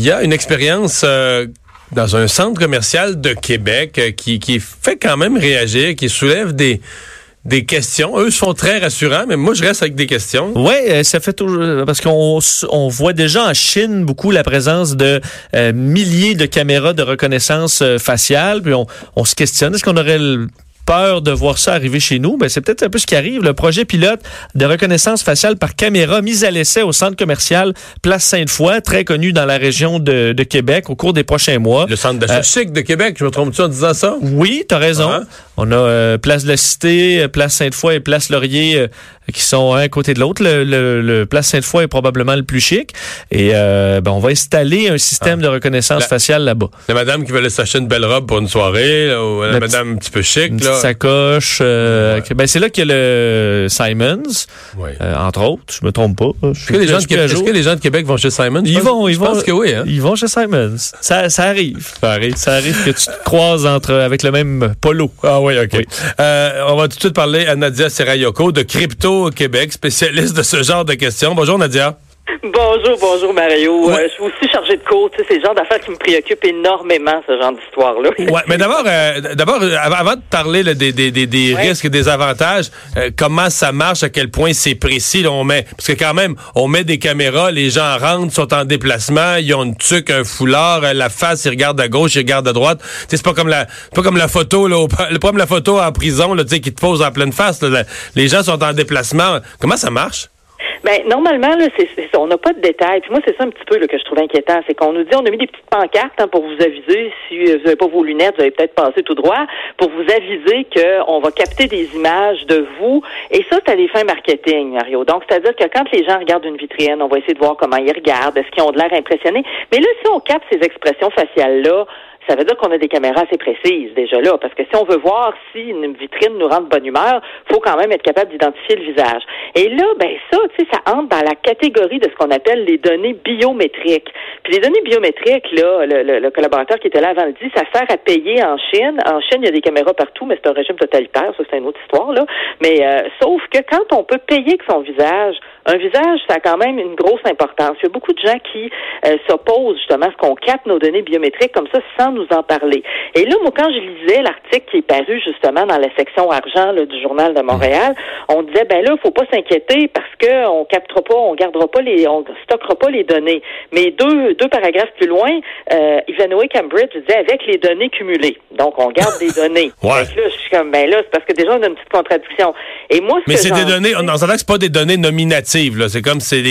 Il y a une expérience euh, dans un centre commercial de Québec euh, qui, qui fait quand même réagir, qui soulève des des questions. Eux sont très rassurants, mais moi, je reste avec des questions. Oui, euh, ça fait toujours... Parce qu'on on voit déjà en Chine beaucoup la présence de milliers de caméras de reconnaissance faciale. Puis on, on se questionne, est-ce qu'on aurait peur de voir ça arriver chez nous, ben c'est peut-être un peu ce qui arrive. Le projet pilote de reconnaissance faciale par caméra mis à l'essai au centre commercial Place Sainte-Foy, très connu dans la région de, Québec au cours des prochains mois. Le centre d'achat euh, de Québec, je me trompe-tu en disant ça? Oui, tu as raison. Ah. On a euh, Place de la Cité, Place Sainte-Foy et Place Laurier euh, qui sont un à côté de l'autre. Le, Place Sainte-Foy est probablement le plus chic. Et ben, on va installer un système ah. de reconnaissance faciale là-bas. La madame qui veut s'acheter une belle robe pour une soirée, ou la, madame un petit peu chic. Là sacoche. Euh, ben c'est là qu'il y a le Simons, euh, entre autres. Je me trompe pas. Est-ce que, les gens de Québec, est-ce que les gens de Québec vont chez Simons? Ils vont, ils je vont. pense que oui. Hein? Ils vont chez Simons. Ça, ça arrive. Ça arrive. Ça arrive que tu te croises entre avec le même polo. Ah oui, ok. Euh, on va tout de suite parler à Nadia Serayoko de Crypto Québec, spécialiste de ce genre de questions. Bonjour Nadia. Bonjour, bonjour Mario. Euh, je suis aussi chargé de cours. C'est le genre d'affaires qui me préoccupent énormément, ce genre d'histoire-là. ouais, mais d'abord, euh, d'abord, euh, avant de parler des, des, des, des risques et des avantages, comment ça marche, à quel point c'est précis, on met, parce que quand même, on met des caméras, les gens rentrent, sont en déplacement, ils ont une tuque, un foulard, la face, ils regardent à gauche, ils regardent à droite. C'est pas comme la, pas comme la photo, là, le problème la photo en prison, là, qui te pose en pleine face. les gens sont en déplacement. Comment ça marche? Ben normalement là, c'est, on n'a pas de détails. Puis moi, c'est ça un petit peu là, que je trouve inquiétant, c'est qu'on nous dit on a mis des petites pancartes hein, pour vous aviser si euh, vous n'avez pas vos lunettes, vous allez peut-être passer tout droit pour vous aviser qu'on va capter des images de vous. Et ça, c'est à des fins marketing, Mario. Donc, c'est-à-dire que quand les gens regardent une vitrine, on va essayer de voir comment ils regardent, est-ce qu'ils ont de l'air impressionnés. Mais là, si on capte ces expressions faciales là ça veut dire qu'on a des caméras assez précises déjà là, parce que si on veut voir si une vitrine nous rend de bonne humeur, faut quand même être capable d'identifier le visage. Et là, ben ça, tu sais, ça entre dans la catégorie de ce qu'on appelle les données biométriques. Puis les données biométriques, là, le, collaborateur qui était là avant le dit, ça sert à payer en Chine. En Chine, il y a des caméras partout, mais c'est un régime totalitaire, ça c'est une autre histoire là. Mais euh, sauf que quand on peut payer avec son visage, un visage, ça a quand même une grosse importance. Il y a beaucoup de gens qui euh, s'opposent justement à ce qu'on capte nos données biométriques comme ça sans nous en parler. Et là, moi, quand je lisais l'article qui est paru justement dans la section argent du journal de Montréal, on disait ben là, faut pas s'inquiéter parce que on captera pas, on gardera pas les, on stockera pas les données. Mais deux, deux paragraphes plus loin, euh, Ivanhoe Cambridge disait avec les données cumulées. Donc on garde des données. ouais. là, je suis comme ben là, c'est parce que déjà on a une petite contradiction. Et moi, mais c'est des données, on s'entend que c'est pas des données nominatives. Là, c'est comme c'est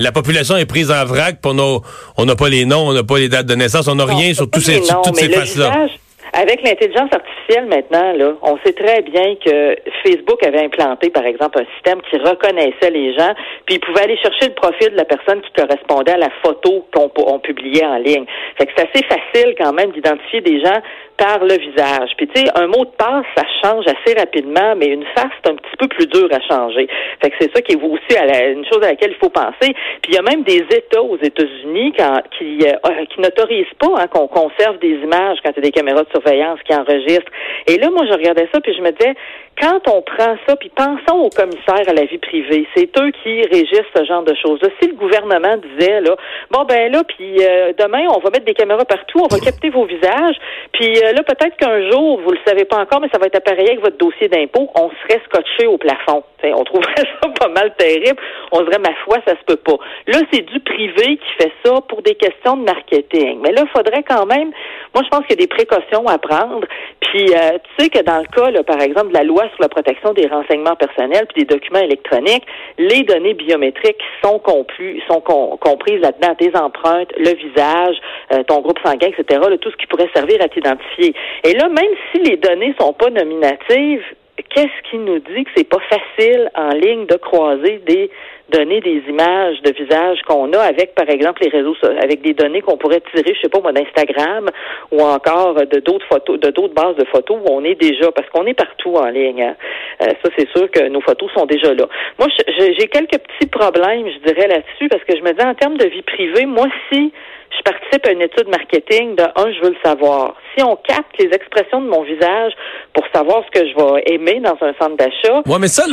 la population est prise en vrac, pour nos, on n'a pas les noms, on n'a pas les dates de naissance, on n'a rien sur tous ces, toutes ces faces-là. Avec l'intelligence artificielle maintenant, là, on sait très bien que Facebook avait implanté, par exemple, un système qui reconnaissait les gens, puis il pouvait aller chercher le profil de la personne qui correspondait à la photo qu'on publiait en ligne. Fait que c'est assez facile quand même d'identifier des gens par le visage. Puis tu sais, un mot de passe, ça change assez rapidement, mais une face, c'est un petit peu plus dur à changer. Fait que c'est ça qui est aussi à la, une chose à laquelle il faut penser. Puis il y a même des États aux États-Unis qui, euh, qui n'autorisent pas hein, qu'on conserve des images quand il y a des caméras de surveillance qui enregistrent. Et là, moi, je regardais ça, puis je me disais, quand on prend ça, puis pensons aux commissaires à la vie privée, c'est eux qui régissent ce genre de choses-là. Si le gouvernement disait, là, bon, ben là, puis euh, demain, on va mettre des caméras partout, on va capter vos visages, puis euh, là, peut-être qu'un jour, vous le savez pas encore, mais ça va être appareillé avec votre dossier d'impôt, on serait scotché au plafond. on trouverait ça pas mal terrible. On dirait, ma foi, ça se peut pas. Là, c'est du privé qui fait ça pour des questions de marketing. Mais là, il faudrait quand même, moi, je pense qu'il y a des précautions à prendre. Puis, euh, tu sais que dans le cas, par exemple, de la loi sur la protection des renseignements personnels puis des documents électroniques, les données biométriques sont comprises là-dedans, tes empreintes, le visage, euh, ton groupe sanguin, etc., tout ce qui pourrait servir à t'identifier. Et là, même si les données sont pas nominatives, qu'est-ce qui nous dit que c'est pas facile en ligne de croiser des données, des images de visage qu'on a avec, par exemple, les réseaux, avec des données qu'on pourrait tirer, je sais pas moi, d'Instagram ou encore de d'autres photos, de d'autres bases de photos où on est déjà, parce qu'on est partout en ligne. Hein. Euh, ça, c'est sûr que nos photos sont déjà là. Moi, j'ai quelques petits problèmes, je dirais là-dessus, parce que je me dis en termes de vie privée, moi, si je participe à une étude marketing, de un, je veux le savoir. Si on capte les expressions de mon visage pour savoir ce que je vais aimer dans un centre d'achat. Ouais, mais ça,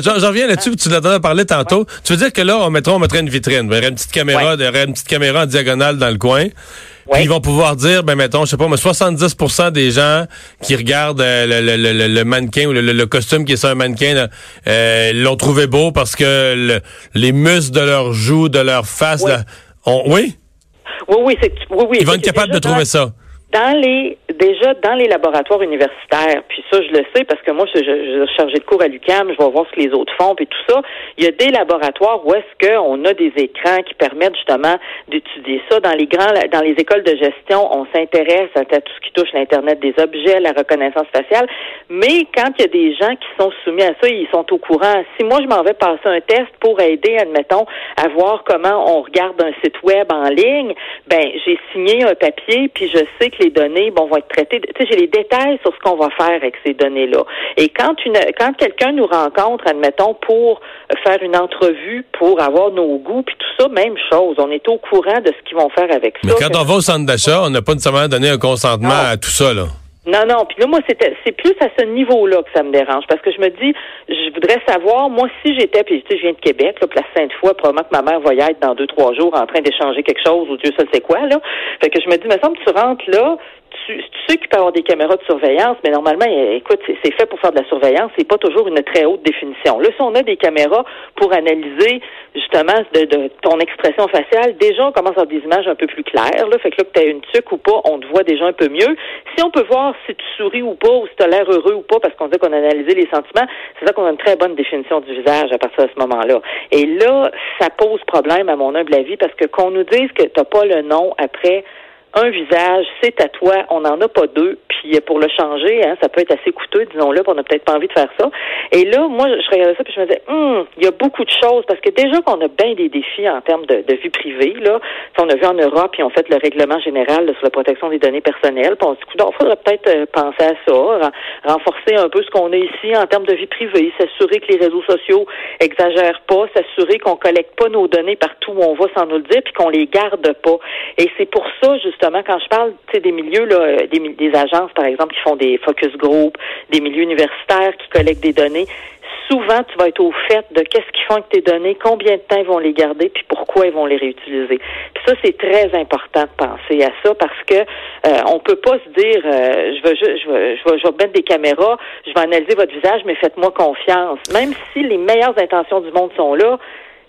j'en reviens là-dessus, tu l'as parlé tantôt. Tu veux dire que là, on mettrait, on mettrait une vitrine, y aurait une petite caméra, il y aurait une petite caméra en diagonale dans le coin. Puis ils vont pouvoir dire, ben mettons, je sais pas, mais 70% des gens qui regardent euh, le, mannequin ou le, costume qui est sur un mannequin euh, l'ont trouvé beau parce que les muscles de leurs joues, de leur face, oui, oui? Oui, oui, c'est, oui, oui. Ils vont être capables de trouver ça dans les déjà dans les laboratoires universitaires, puis ça je le sais parce que moi je, je, suis chargée de cours à l'UCAM, je vais voir ce que les autres font puis tout ça. Il y a des laboratoires où est-ce qu'on a des écrans qui permettent justement d'étudier ça. Dans les grands dans les écoles de gestion, on s'intéresse à tout ce qui touche l'internet des objets, la reconnaissance faciale. Mais quand il y a des gens qui sont soumis à ça, ils sont au courant. Si moi je m'en vais passer un test pour aider, admettons, à voir comment on regarde un site web en ligne, ben j'ai signé un papier puis je sais que les données bon, vont être traitées. Tu sais, j'ai les détails sur ce qu'on va faire avec ces données-là. Et quand une, quand quelqu'un nous rencontre, admettons, pour faire une entrevue, pour avoir nos goûts, puis tout ça, même chose. On est au courant de ce qu'ils vont faire avec ça. Mais quand on va au centre d'achat, on n'a pas nécessairement donné un consentement à tout ça, là. Non, non. Puis là, moi, c'était, c'est plus à ce niveau-là que ça me dérange. Parce que je me dis, je voudrais savoir, moi, si j'étais, puis tu sais, je viens de Québec, là, la Sainte-Foy, probablement que ma mère va y être dans deux, trois jours en train d'échanger quelque chose, ou Dieu seul sait quoi, là. Fait que je me dis, me semble tu rentres là, tu, sais qu'il peut y avoir des caméras de surveillance, mais normalement, écoute, c'est fait pour faire de la surveillance, c'est pas toujours une très haute définition. Là, si on a des caméras pour analyser justement de, ton expression faciale, déjà on commence à avoir des images un peu plus claires. Là, fait que là, que tu as une tuque ou pas, on te voit déjà un peu mieux. Si on peut voir si tu souris ou pas, ou si tu as l'air heureux ou pas, parce qu'on dit qu'on a analysé les sentiments, c'est ça qu'on a une très bonne définition du visage à partir de ce moment-là. Et là, ça pose problème à mon humble avis, parce que qu'on nous dise que tu pas le nom après un visage, c'est à toi, on n'en a pas deux, puis pour le changer, hein, ça peut être assez coûteux, disons-le, on n'a peut-être pas envie de faire ça. Et là, moi, je regardais ça, puis je me disais, hum, il y a beaucoup de choses, parce que déjà qu'on a bien des défis en termes de, vie privée, là, on a vu en Europe, puis on fait le règlement général sur la protection des données personnelles, puis on se dit, il faudrait peut-être euh, penser à ça, renforcer un peu ce qu'on a ici en termes de vie privée, s'assurer que les réseaux sociaux exagèrent pas, s'assurer qu'on collecte pas nos données partout où on va sans nous le dire, puis qu'on les garde pas. Et c'est pour ça, justement, quand je parle des milieux, là, des, des agences, par exemple, qui font des focus group, des milieux universitaires qui collectent des données, souvent, tu vas être au fait de qu'est-ce qu'ils font avec tes données, combien de temps ils vont les garder, puis pourquoi ils vont les réutiliser. Puis ça, c'est très important de penser à ça parce que euh, on peut pas se dire, euh, je, je, je vais mettre des caméras, je vais analyser votre visage, mais faites-moi confiance. Même si les meilleures intentions du monde sont là,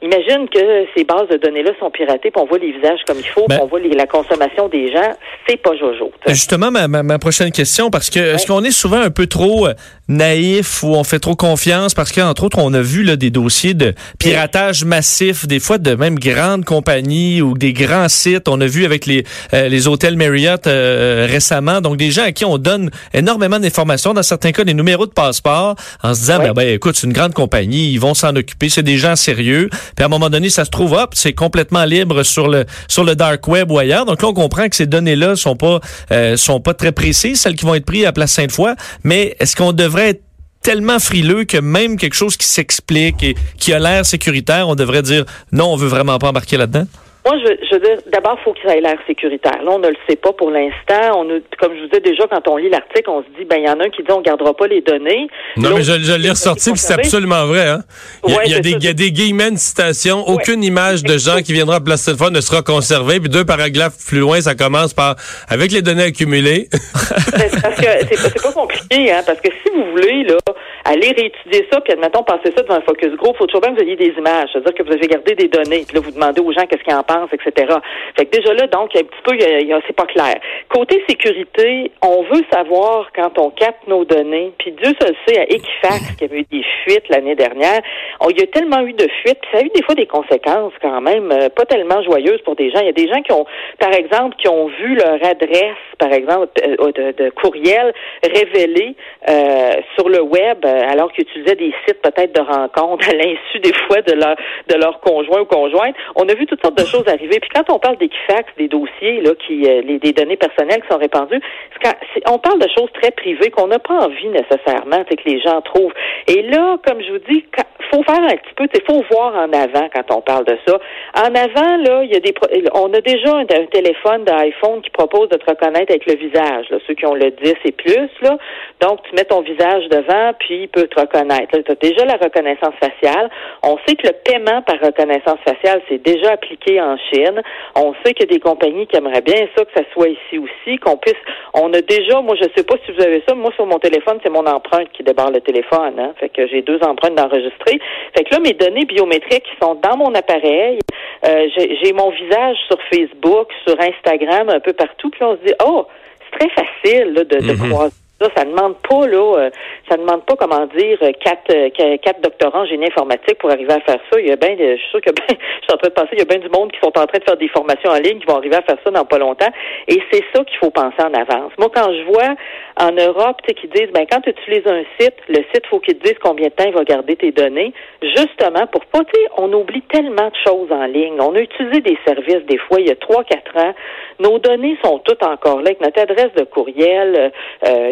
Imagine que ces bases de données-là sont piratées, puis on voit les visages comme il faut, puis ben- on voit la consommation des gens, c'est pas jojo. Justement, ma, ma, prochaine question, parce que est-ce qu'on est souvent un peu trop euh, naïf ou on fait trop confiance parce qu'entre autres, on a vu là, des dossiers de piratage massif, des fois de même grandes compagnies ou des grands sites. On a vu avec les, euh, les hôtels Marriott euh, récemment, donc des gens à qui on donne énormément d'informations, dans certains cas des numéros de passeport, en se disant, ben, ben, écoute, c'est une grande compagnie, ils vont s'en occuper, c'est des gens sérieux. Puis à un moment donné, ça se trouve, hop, c'est complètement libre sur le sur le dark web ou ailleurs. Donc là, on comprend que ces données-là sont pas euh, sont pas très précises, celles qui vont être prises à Place Sainte-Foy. Mais est-ce qu'on devrait être tellement frileux que même quelque chose qui s'explique et qui a l'air sécuritaire, on devrait dire non, on veut vraiment pas embarquer là-dedans? Moi, je, je veux dire, d'abord, il faut qu'il ait l'air sécuritaire. Là, on ne le sait pas pour l'instant. On comme je vous disais déjà, quand on lit l'article, on se dit, ben, il y en a un qui dit, on gardera pas les données. Non, mais je, je l'ai ressorti, puis c'est absolument vrai. Hein? Il, y a, des, il y a des guillemets de citation. Aucune image de gens qui viendra à Place Téléphone ne sera conservée. Puis deux paragraphes plus loin, ça commence par, avec les données accumulées. parce que c'est pas compliqué, hein, parce que si vous voulez, là, aller réétudier ça, puis admettons, passer ça devant un focus group, faut toujours bien que vous ayez des images. C'est-à-dire que vous avez gardé des données, puis là, vous demandez aux gens qu'est-ce qu'ils en pensent, etc. Fait que déjà là, donc, il y a un petit peu, il c'est pas clair. Côté sécurité, on veut savoir quand on capte nos données, puis Dieu se le sait, à Equifax, qui avait eu des fuites l'année dernière, il y a tellement eu de fuites, puis ça a eu des fois des conséquences quand même euh, pas tellement joyeuses pour des gens. Il y a des gens qui ont, par exemple, qui ont vu leur adresse, par exemple, euh, de, courriel révélée euh, sur le web alors qu'ils utilisaient des sites peut-être de rencontres à l'insu des fois de leur de leur conjoint ou conjointe. On a vu toutes sortes de choses arriver. Puis quand on parle d'Equifax, des dossiers là, qui, euh, les, des données personnelles qui sont répandues, quand, on parle de choses très privées qu'on n'a pas envie nécessairement que les gens trouvent. Et là, comme je vous dis, faut faire un petit peu, il faut voir en avant quand on parle de ça. En avant, là, il y a des, on a déjà un, téléphone d'iPhone qui propose de te reconnaître avec le visage, là, ceux qui ont le 10 et plus, là. Donc, tu mets ton visage devant, puis peut te reconnaître. Tu as déjà la reconnaissance faciale. On sait que le paiement par reconnaissance faciale, c'est déjà appliqué en Chine. On sait qu'il y a des compagnies qui aimeraient bien ça, que ça soit ici aussi, qu'on puisse, on a déjà, moi, je sais pas si vous avez ça, moi, sur mon téléphone, c'est mon empreinte qui débarre le téléphone, hein. Fait que j'ai deux empreintes d'enregistrer. Fait que là, mes données biométriques qui sont dans mon appareil, euh, j'ai mon visage sur Facebook, sur Instagram, un peu partout, puis on se dit, oh, c'est très facile là, de, de mm-hmm. croiser ça, ça demande pas là, euh, ça demande pas comment dire euh, quatre euh, quatre doctorants en génie informatique pour arriver à faire ça. Il y a bien, je suis sûr que ben, je suis en train de penser, il y a bien du monde qui sont en train de faire des formations en ligne qui vont arriver à faire ça dans pas longtemps. Et c'est ça qu'il faut penser en avance. Moi, quand je vois en Europe, tu sais, qui disent, ben quand tu utilises un site, le site faut qu'il te dise combien de temps il va garder tes données, justement pour pas, tu sais, on oublie tellement de choses en ligne. On a utilisé des services des fois il y a trois quatre ans. Nos données sont toutes encore là avec notre adresse de courriel,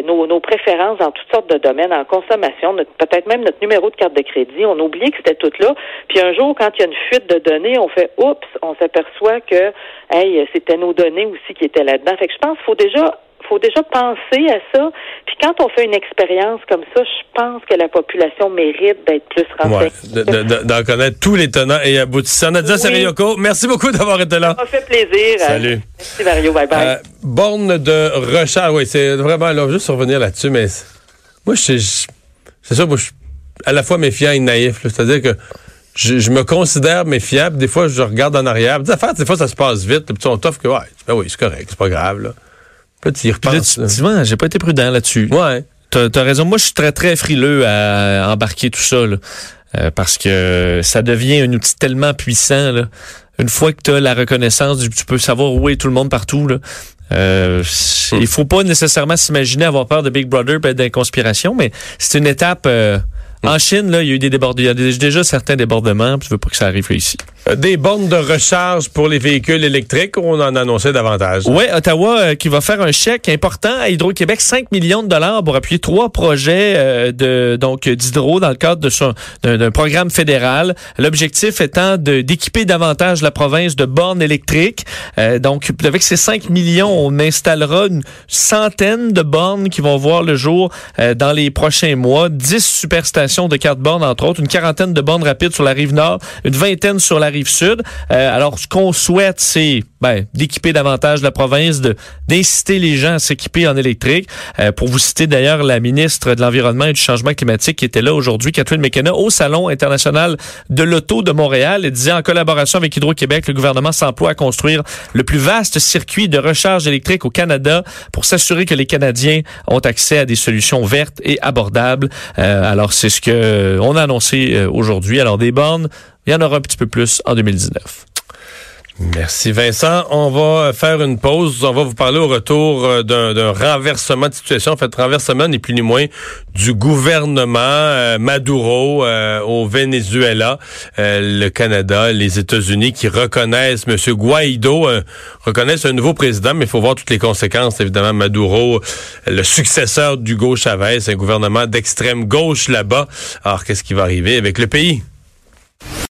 nos nos, préférences dans toutes sortes de domaines, en consommation, peut-être même notre numéro de carte de crédit. On oublie que c'était tout là. Puis un jour, quand il y a une fuite de données, on fait oups, on s'aperçoit que hey, c'était nos données aussi qui étaient là-dedans. Fait que je pense qu'il faut déjà faut déjà penser à ça. Puis quand on fait une expérience comme ça, je pense que la population mérite d'être plus renseignée. Ouais, d'en connaître tous les tenants et aboutissants. Nadia oui. Merci beaucoup d'avoir été là. Ça m'a fait plaisir. Salut. Merci Mario, bye bye. Euh, borne de recharge, oui, c'est vraiment là, juste revenir là-dessus, mais moi, c'est ça, moi, je suis à la fois méfiant et naïf. C'est-à-dire que je, me considère méfiable. Des fois, je regarde en arrière. Des des fois, ça se passe vite. Puis on t'offre que, ouais, ben oui, c'est correct, c'est pas grave. Là. Là, tu y repenses. j'ai pas été prudent là-dessus. Ouais. T'as as raison. Moi, je suis très, très frileux à embarquer tout ça, là, euh, parce que ça devient un outil tellement puissant. Là. Une fois que tu as la reconnaissance, tu peux savoir où est tout le monde partout. Là. Euh, il faut pas nécessairement s'imaginer avoir peur de Big Brother et des conspirations, mais c'est une étape... Euh, en Chine, là, il y a eu des débordements. Il y a déjà certains débordements, puis je veux pas que ça arrive ici. Euh, des bornes de recharge pour les véhicules électriques, on en annonçait davantage. Oui, Ottawa euh, qui va faire un chèque important à Hydro-Québec, 5 millions de dollars pour appuyer trois projets euh, de donc d'hydro dans le cadre de son d'un programme fédéral. L'objectif étant d'équiper davantage la province de bornes électriques. donc avec ces 5 millions, on installera une centaine de bornes qui vont voir le jour dans les prochains mois, 10 superstations de quatre bornes, entre autres, une quarantaine de bornes rapides sur la rive nord, une vingtaine sur la rive sud. Euh, alors, ce qu'on souhaite, c'est ben, d'équiper davantage la province, d'inciter les gens à s'équiper en électrique. Euh, pour vous citer d'ailleurs la ministre de l'Environnement et du Changement climatique qui était là aujourd'hui, Catherine McKenna, au Salon international de l'auto de Montréal. Elle disait en collaboration avec Hydro-Québec, le gouvernement s'emploie à construire le plus vaste circuit de recharge électrique au Canada pour s'assurer que les Canadiens ont accès à des solutions vertes et abordables. Euh, alors c'est ce que on a annoncé aujourd'hui. Alors des bornes, il y en aura un petit peu plus en 2019. Merci Vincent. On va faire une pause. On va vous parler au retour euh, d'un renversement de situation. En fait, renversement ni plus ni moins du gouvernement euh, Maduro euh, au Venezuela, le Canada, les États-Unis qui reconnaissent M. Guaido, reconnaissent un nouveau président, mais il faut voir toutes les conséquences. Évidemment, Maduro, le successeur d'Hugo Chavez, un gouvernement d'extrême gauche là-bas. Alors, qu'est-ce qui va arriver avec le pays?